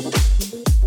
Thank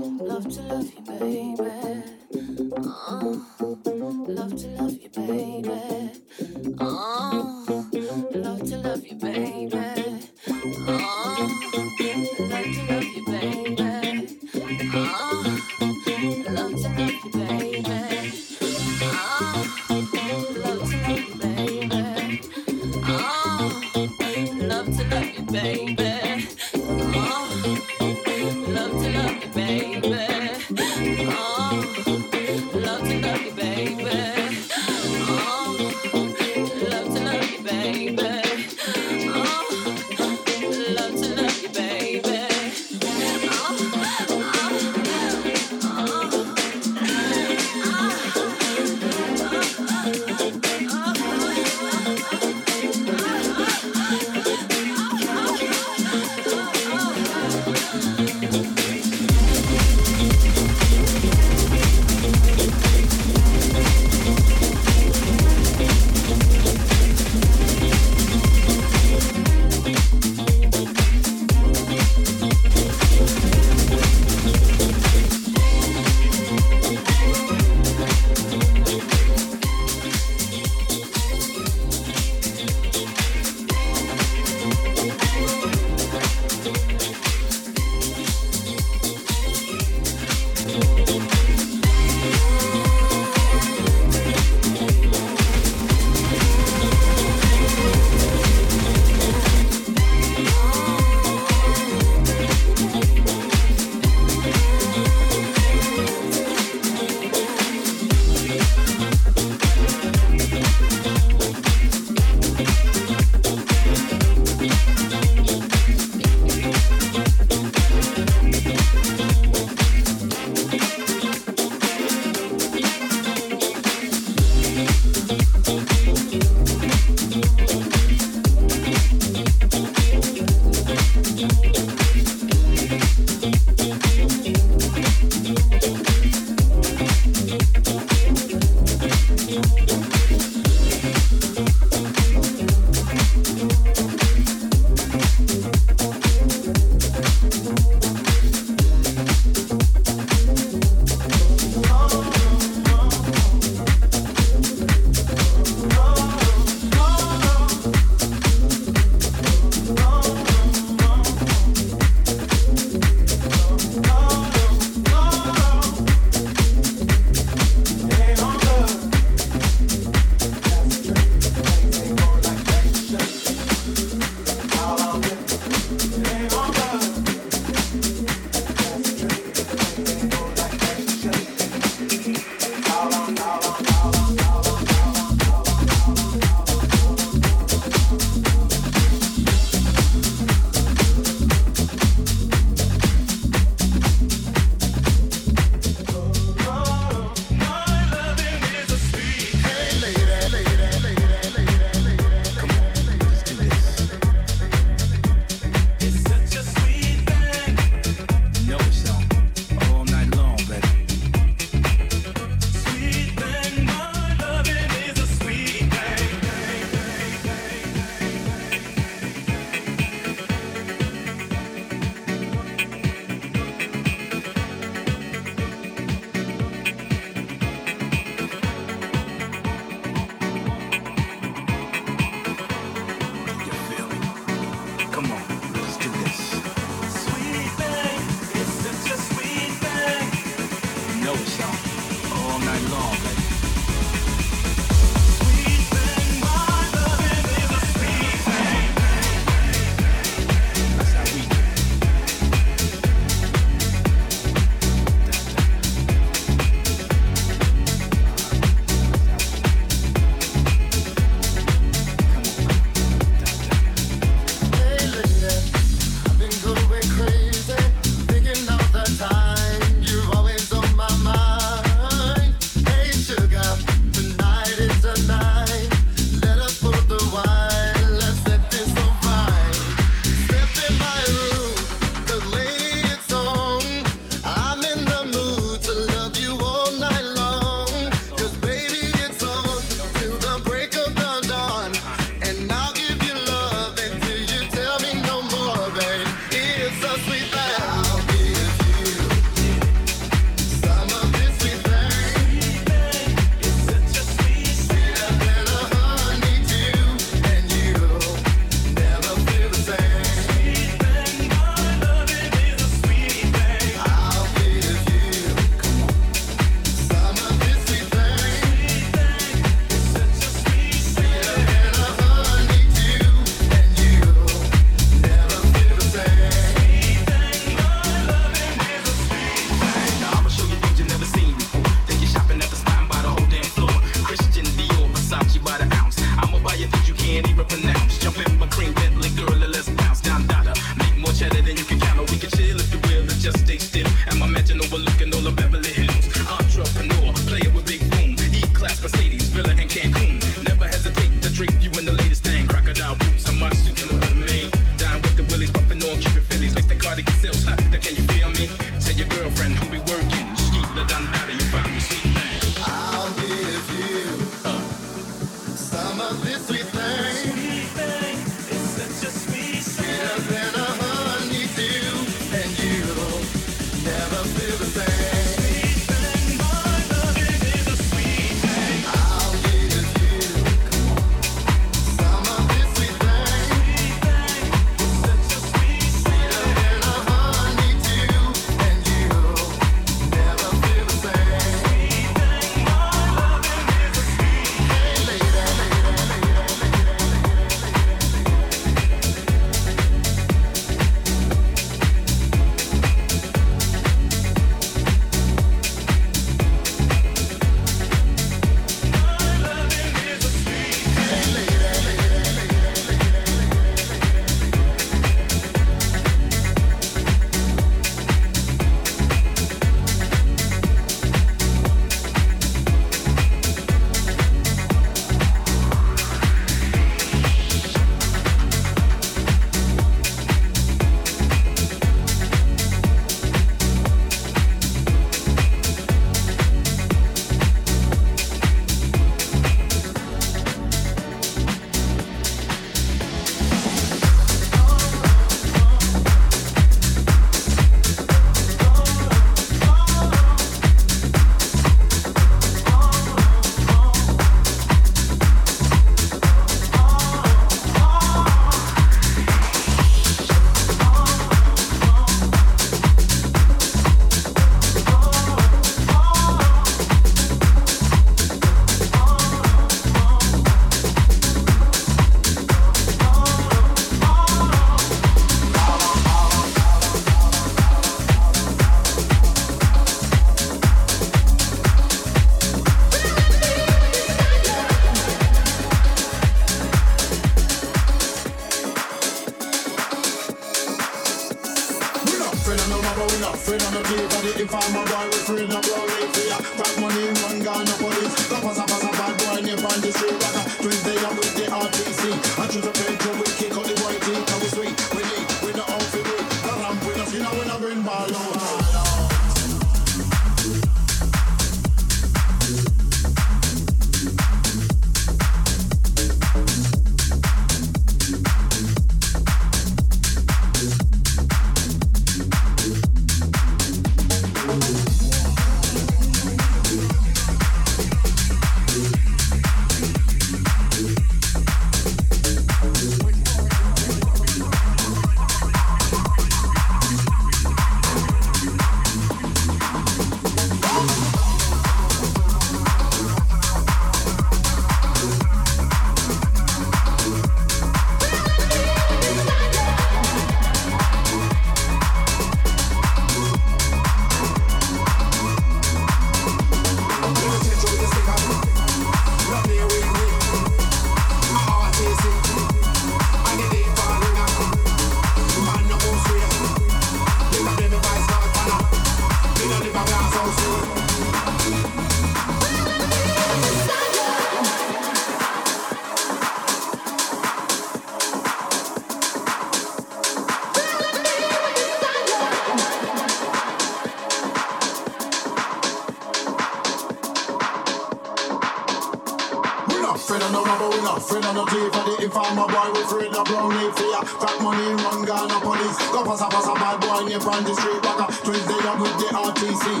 up with the RTC.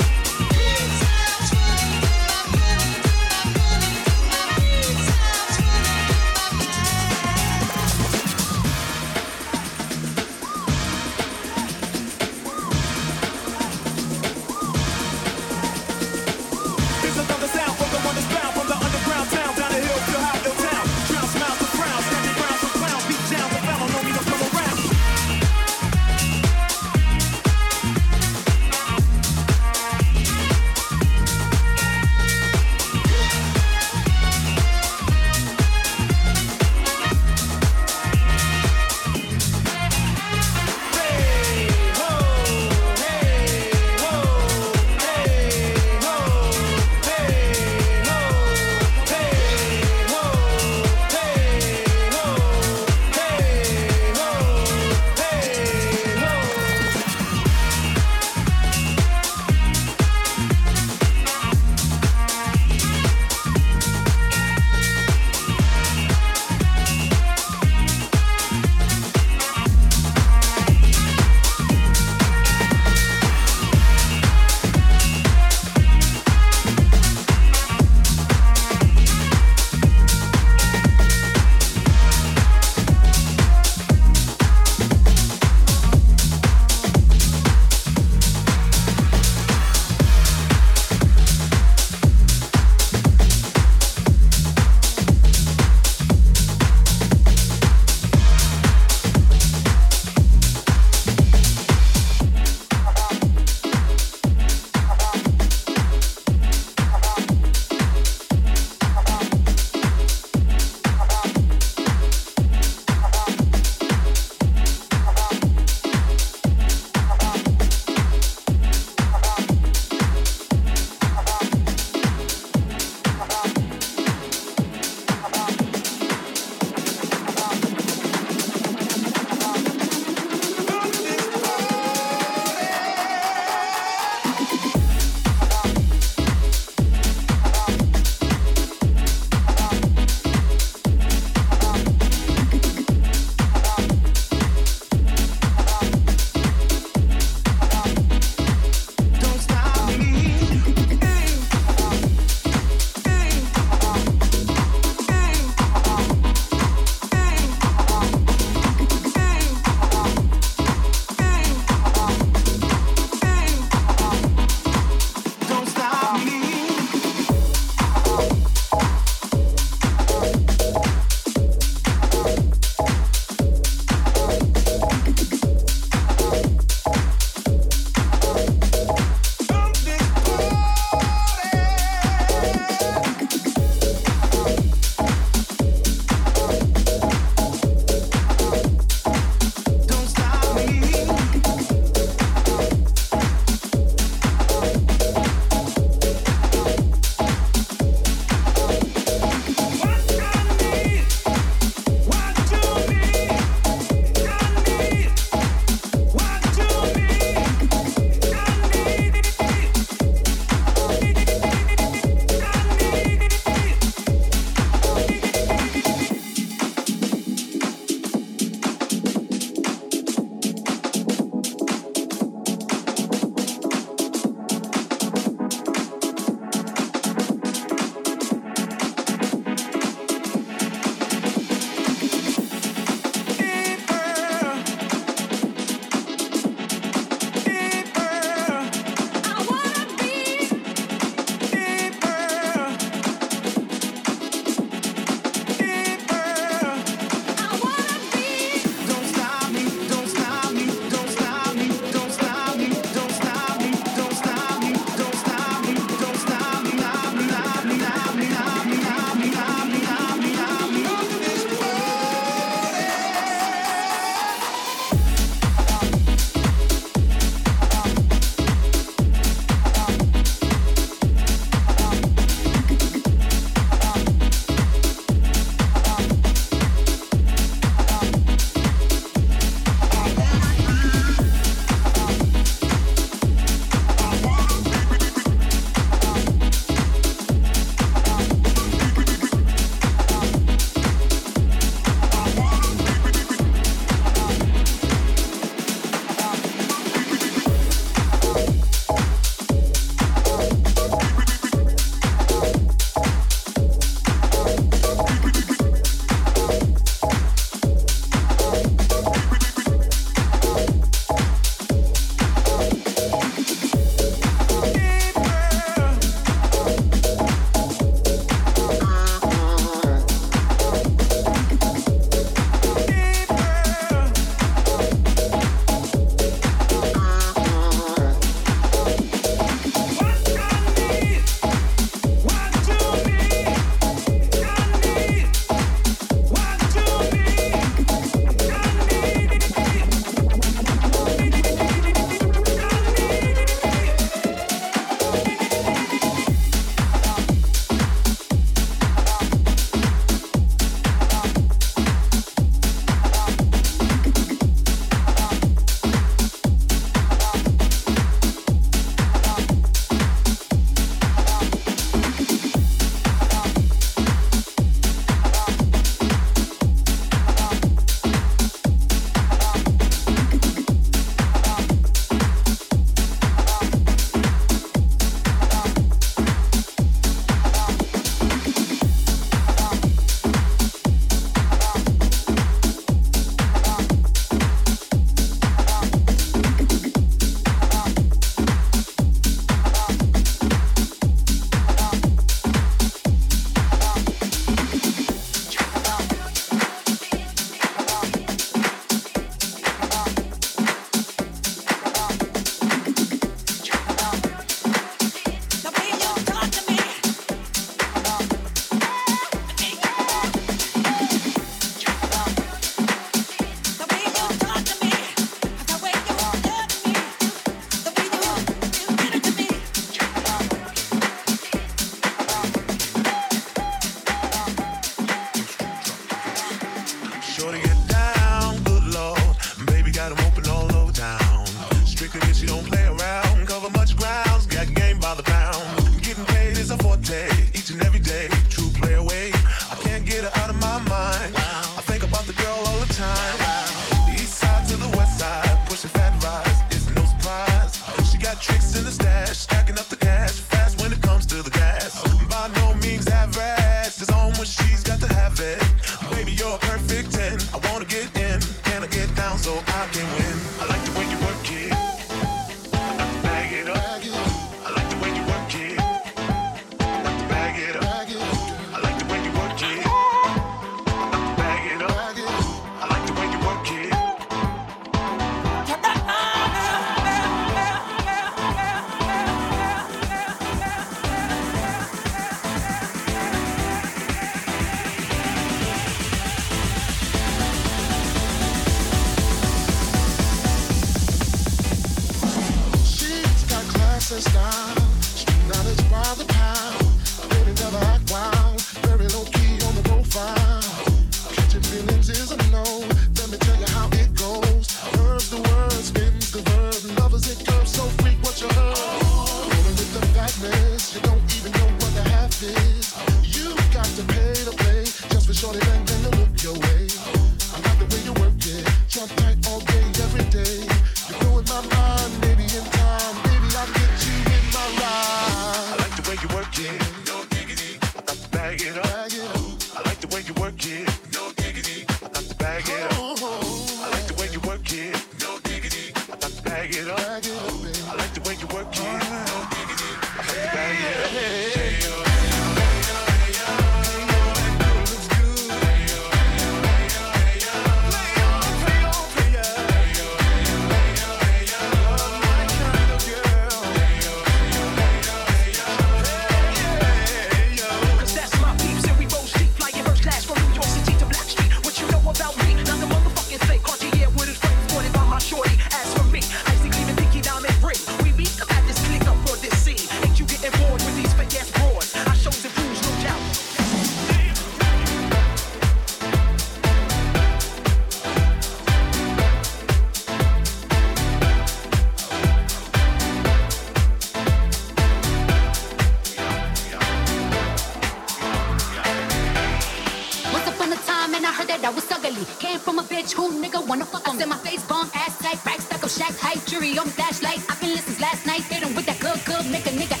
outside, rack, stuck up shack, high, jury on flashlight. I've been listening last night, hit him with that good, good, nigga, nigga.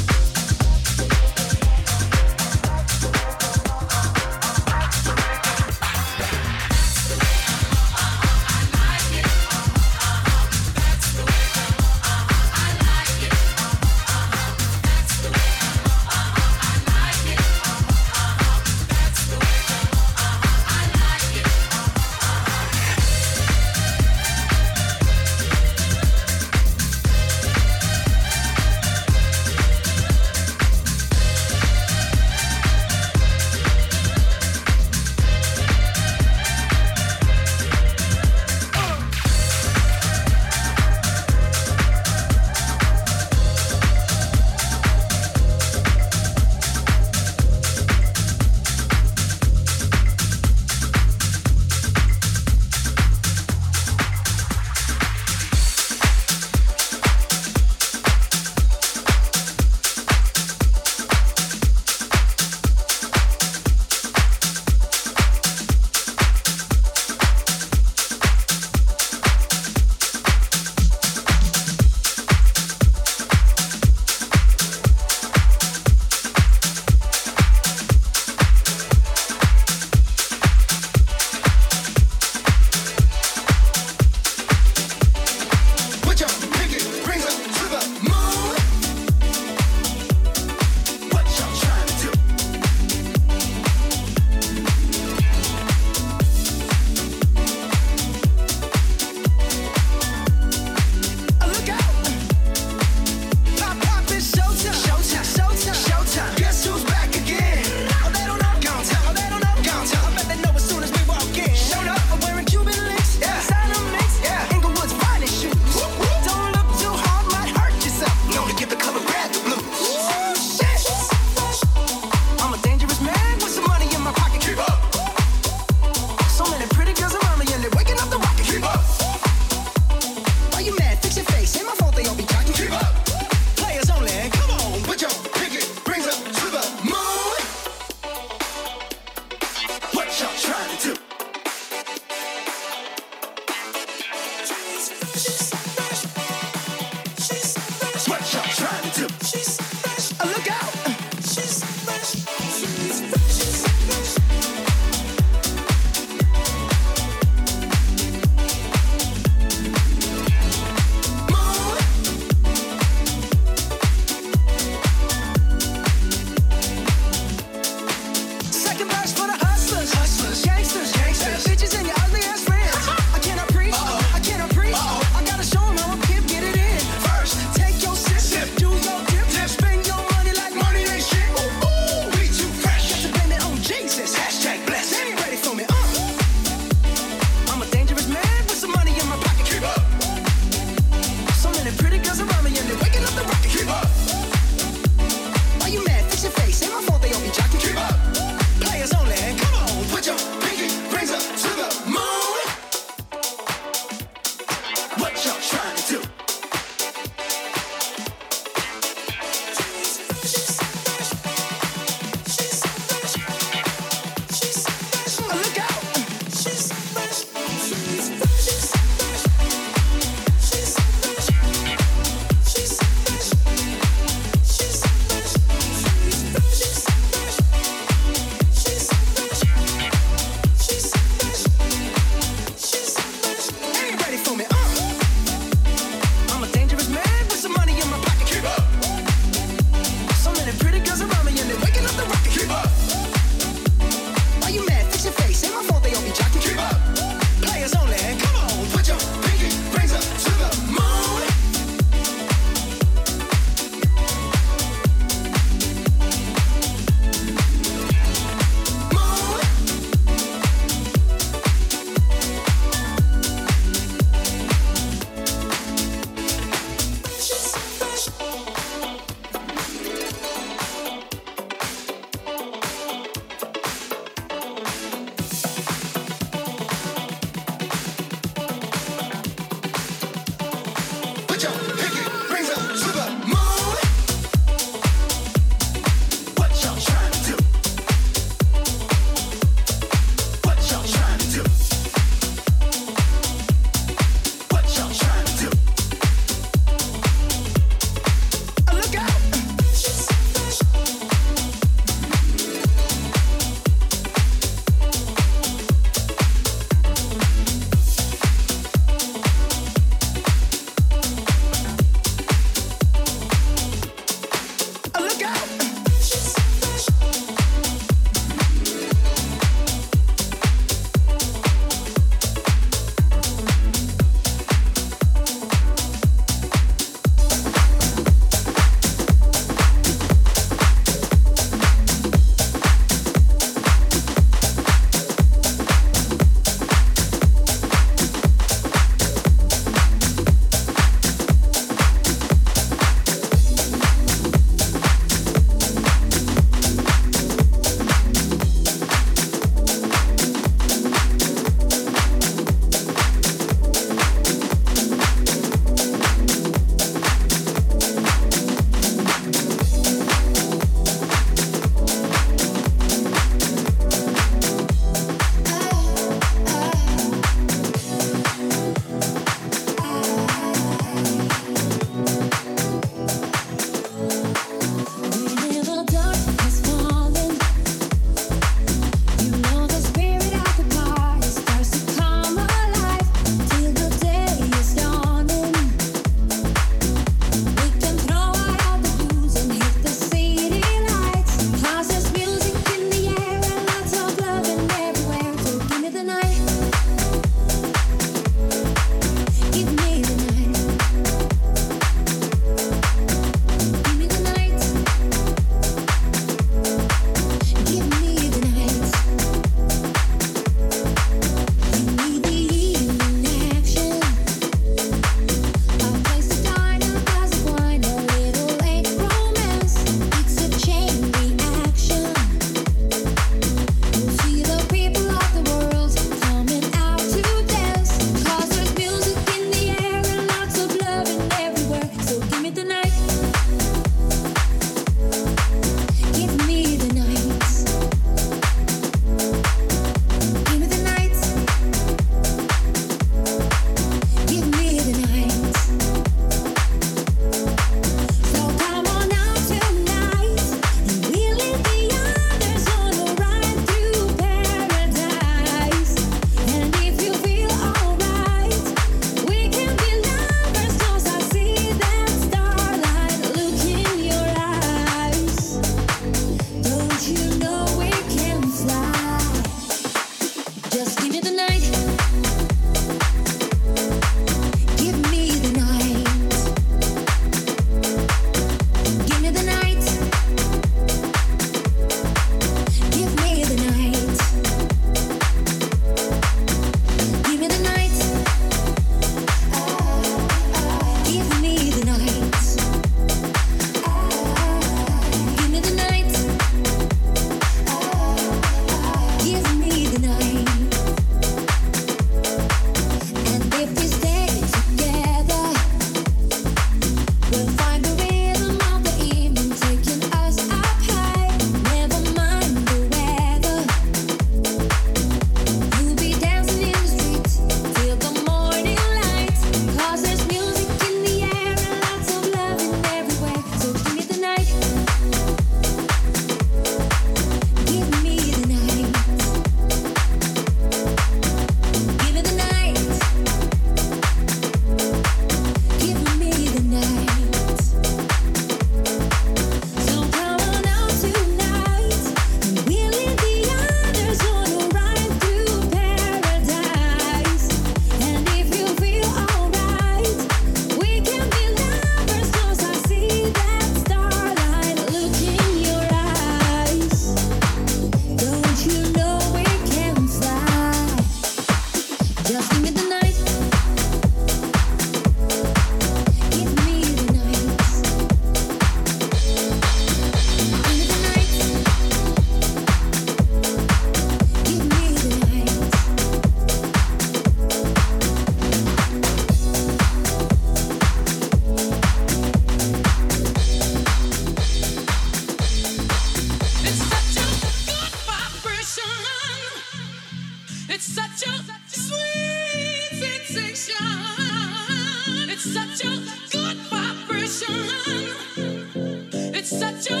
It's such a